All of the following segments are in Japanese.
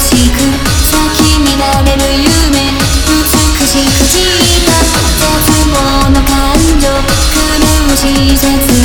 しく咲れる夢。美しく散った絶望の感情。苦しい絶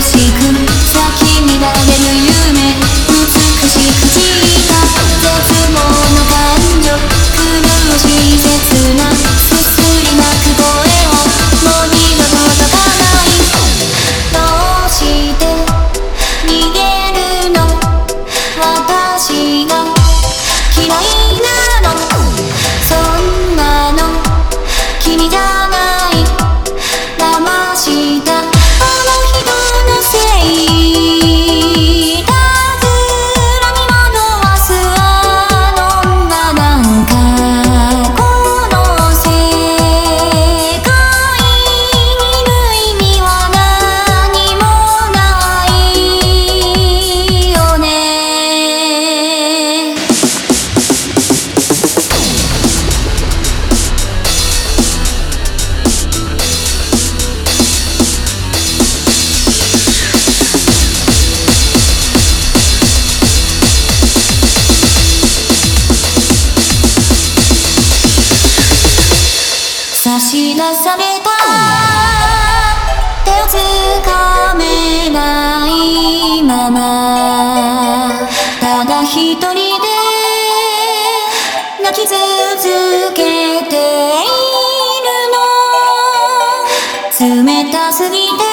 she 冷たすぎて